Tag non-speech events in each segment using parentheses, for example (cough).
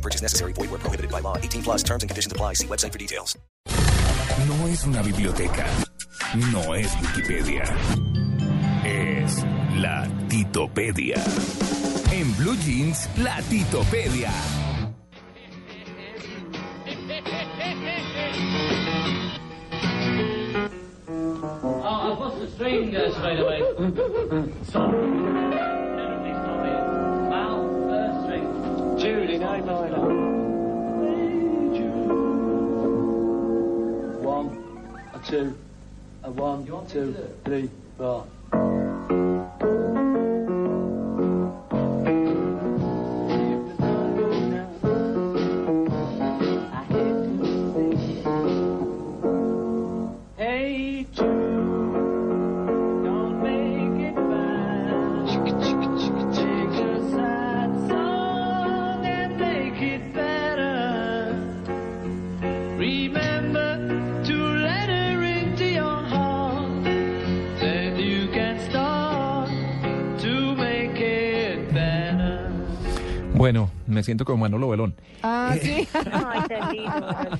No purchase necessary. Void where prohibited by law. 18 plus terms and conditions apply. See website for details. No es una biblioteca. No es Wikipedia. Es la Titopedia. En Blue Jeans, la Titopedia. Oh, I've lost the string uh, straight away. Sorry. In A minor. One, a two, a one, two, three, four. Bueno, me siento como Manolo Belón. Ah, sí.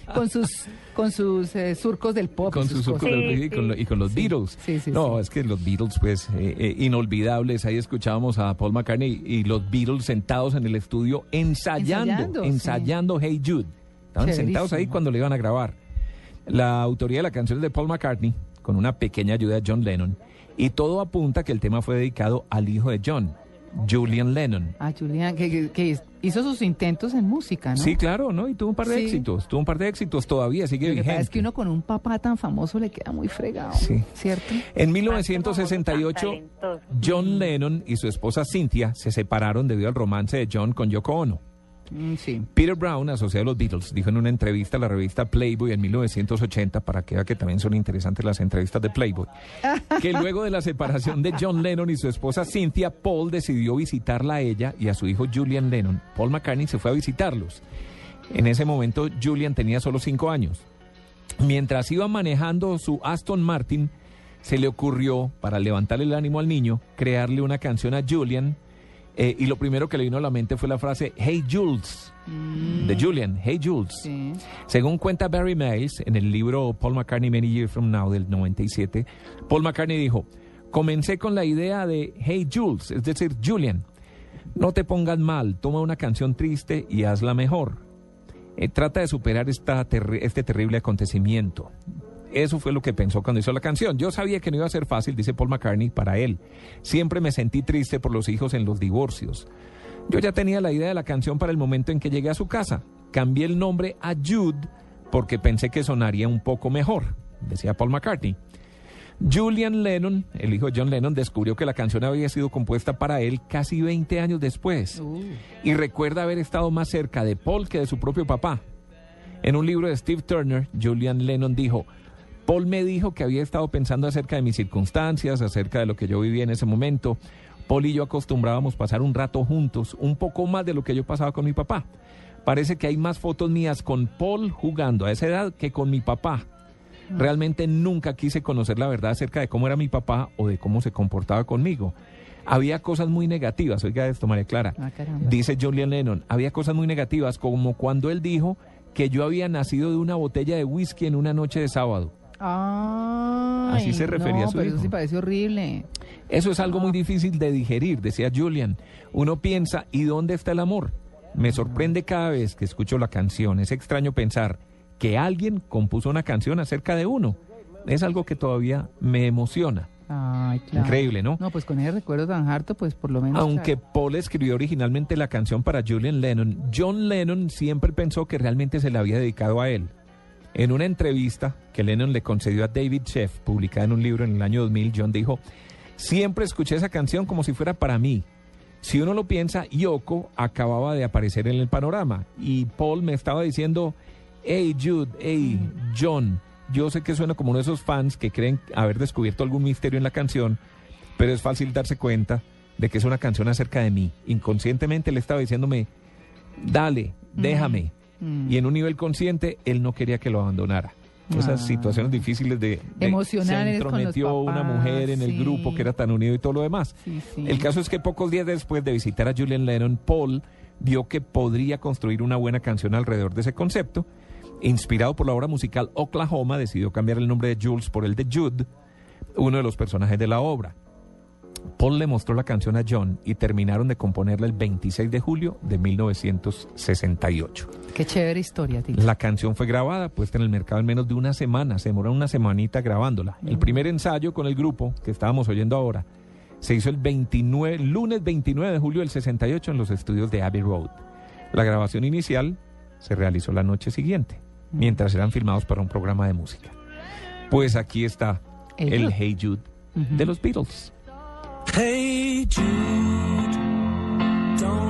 (laughs) con sus con sus eh, surcos del pop. Con sus surcos y, con lo- y con los Beatles. Sí, sí, no, sí. es que los Beatles, pues, eh, eh, inolvidables. Ahí escuchábamos a Paul McCartney y los Beatles sentados en el estudio ensayando, Ensayando, ensayando, sí. Hey Jude. Estaban Chéverísimo. sentados ahí cuando le iban a grabar. La autoría de la canción es de Paul McCartney, con una pequeña ayuda de John Lennon. Y todo apunta que el tema fue dedicado al hijo de John, Julian Lennon. Ah, Julián, que, que- que hizo sus intentos en música, ¿no? Sí, claro, ¿no? Y tuvo un par de Sí. éxitos, tuvo un par de éxitos, todavía sigue Lo que vigente. pasa es que uno con un papá tan famoso le queda muy fregado. Sí. ¿Cierto? En 1968, John Lennon y su esposa Cynthia se separaron debido al romance de John con Yoko Ono. Mm, sí. Peter Brown, asociado a los Beatles, dijo en una entrevista a la revista Playboy en 1980, para que vea que también son interesantes las entrevistas de Playboy, (laughs) que luego de la separación de John Lennon y su esposa Cynthia, Paul decidió visitarla a ella y a su hijo Julian Lennon. Paul McCartney se fue a visitarlos. En ese momento Julian tenía solo cinco años. Mientras iba manejando su Aston Martin, se le ocurrió, para levantarle el ánimo al niño, crearle una canción a Julian. Eh, y lo primero que le vino a la mente fue la frase Hey Jules, de Julian, Hey Jules. Sí. Según cuenta Barry Miles en el libro Paul McCartney Many Years From Now del 97, Paul McCartney dijo, comencé con la idea de Hey Jules, es decir, Julian, no te pongas mal, toma una canción triste y hazla mejor. Eh, trata de superar esta este terrible acontecimiento. Eso fue lo que pensó cuando hizo la canción. Yo sabía que no iba a ser fácil, dice Paul McCartney, para él. Siempre me sentí triste por los hijos en los divorcios. Yo ya tenía la idea de la canción para el momento en que llegué a su casa. Cambié el nombre a Jude porque pensé que sonaría un poco mejor, decía Paul McCartney. Julian Lennon, el hijo de John Lennon, descubrió que la canción había sido compuesta para él casi 20 años después Uh, y recuerda haber estado más cerca de Paul que de su propio papá. En un libro de Steve Turner, Julian Lennon dijo, Paul me dijo que había estado pensando acerca de mis circunstancias, acerca de lo que yo vivía en ese momento. Paul y yo acostumbrábamos pasar un rato juntos, un poco más de lo que yo pasaba con mi papá. Parece que hay más fotos mías con Paul jugando a esa edad que con mi papá. Realmente nunca quise conocer la verdad acerca de cómo era mi papá o de cómo se comportaba conmigo. Había cosas muy negativas, oiga esto, María Clara. Ah. Dice Julian Lennon, había cosas muy negativas como cuando él dijo que yo había nacido de una botella de whisky en una noche de sábado. Ay, Así se refería no, a su pero hijo. eso sí parece horrible. Eso es algo muy difícil de digerir, decía Julian. Uno piensa, ¿y dónde está el amor? Me sorprende cada vez que escucho la canción. Es extraño pensar que alguien compuso una canción acerca de uno. Es algo que todavía me emociona. Ay, claro. Increíble, ¿no? No, pues con ese recuerdo tan harto, pues por lo menos. Aunque Paul escribió originalmente la canción para Julian Lennon, John Lennon siempre pensó que realmente se la había dedicado a él. En una entrevista que Lennon le concedió a David Sheff, publicada en un libro en el año 2000, John dijo, siempre escuché esa canción como si fuera para mí. Si uno lo piensa, Yoko acababa de aparecer en el panorama y Paul me estaba diciendo, hey Jude, hey John. Yo sé que suena como uno de esos fans que creen haber descubierto algún misterio en la canción, pero es fácil darse cuenta de que es una canción acerca de mí. Inconscientemente él estaba diciéndome, dale, déjame. Mm. Y en un nivel consciente, él no quería que lo abandonara. Esas Ah. situaciones difíciles de, de- Emocionales se con los entrometió una mujer en el grupo que era tan unido y todo lo demás. Sí, sí. El caso es que pocos días después de visitar a Julian Lennon, Paul vio que podría construir una buena canción alrededor de ese concepto. Inspirado por la obra musical Oklahoma, decidió cambiar el nombre de Jules por el de Jude, uno de los personajes de la obra. Paul le mostró la canción a John y terminaron de componerla el 26 de julio de 1968. Qué chévere historia, Tito. La canción fue grabada, puesta en el mercado en menos de una semana, se demoró una semanita grabándola. El primer ensayo con el grupo que estábamos oyendo ahora se hizo el 29, lunes 29 de julio del 68 en los estudios de Abbey Road. La grabación inicial se realizó la noche siguiente, mientras eran filmados para un programa de música. Pues aquí está El el Jude. Hey Jude de los Beatles. Hey Jude, don't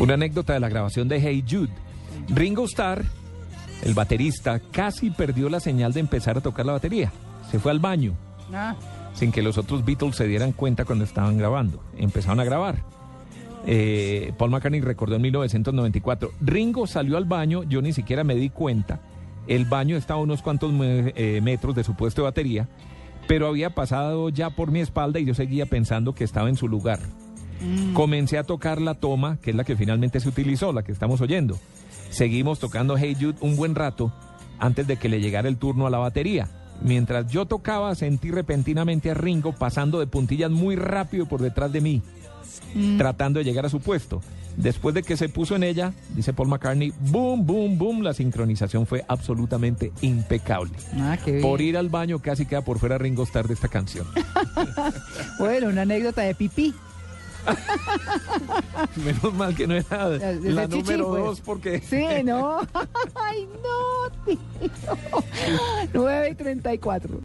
Una anécdota de la grabación de Hey Jude. Ringo Starr, el baterista, casi perdió la señal de empezar a tocar la batería. Se fue al baño Ah, sin que los otros Beatles se dieran cuenta cuando estaban grabando. Empezaron a grabar. Eh, Paul McCartney recordó en 1994, Ringo salió al baño, yo ni siquiera me di cuenta. El baño estaba a unos cuantos me- eh, metros de su puesto de batería, pero había pasado ya por mi espalda y yo seguía pensando que estaba en su lugar. Comencé a tocar la toma, que es la que finalmente se utilizó, la que estamos oyendo. Seguimos tocando Hey Jude un buen rato antes de que le llegara el turno a la batería. Mientras yo tocaba, sentí repentinamente a Ringo pasando de puntillas muy rápido por detrás de mí, tratando de llegar a su puesto. Después de que se puso en ella, dice Paul McCartney, boom, boom, boom, la sincronización fue absolutamente impecable. ah, qué. Por ir al baño casi queda por fuera Ringo Starr de esta canción. (laughs) Bueno, una anécdota de pipí. (laughs) Menos mal que no era Desde la chichi, número pues. dos porque... Sí, no. (laughs) Ay, no, tío. 9 y 34.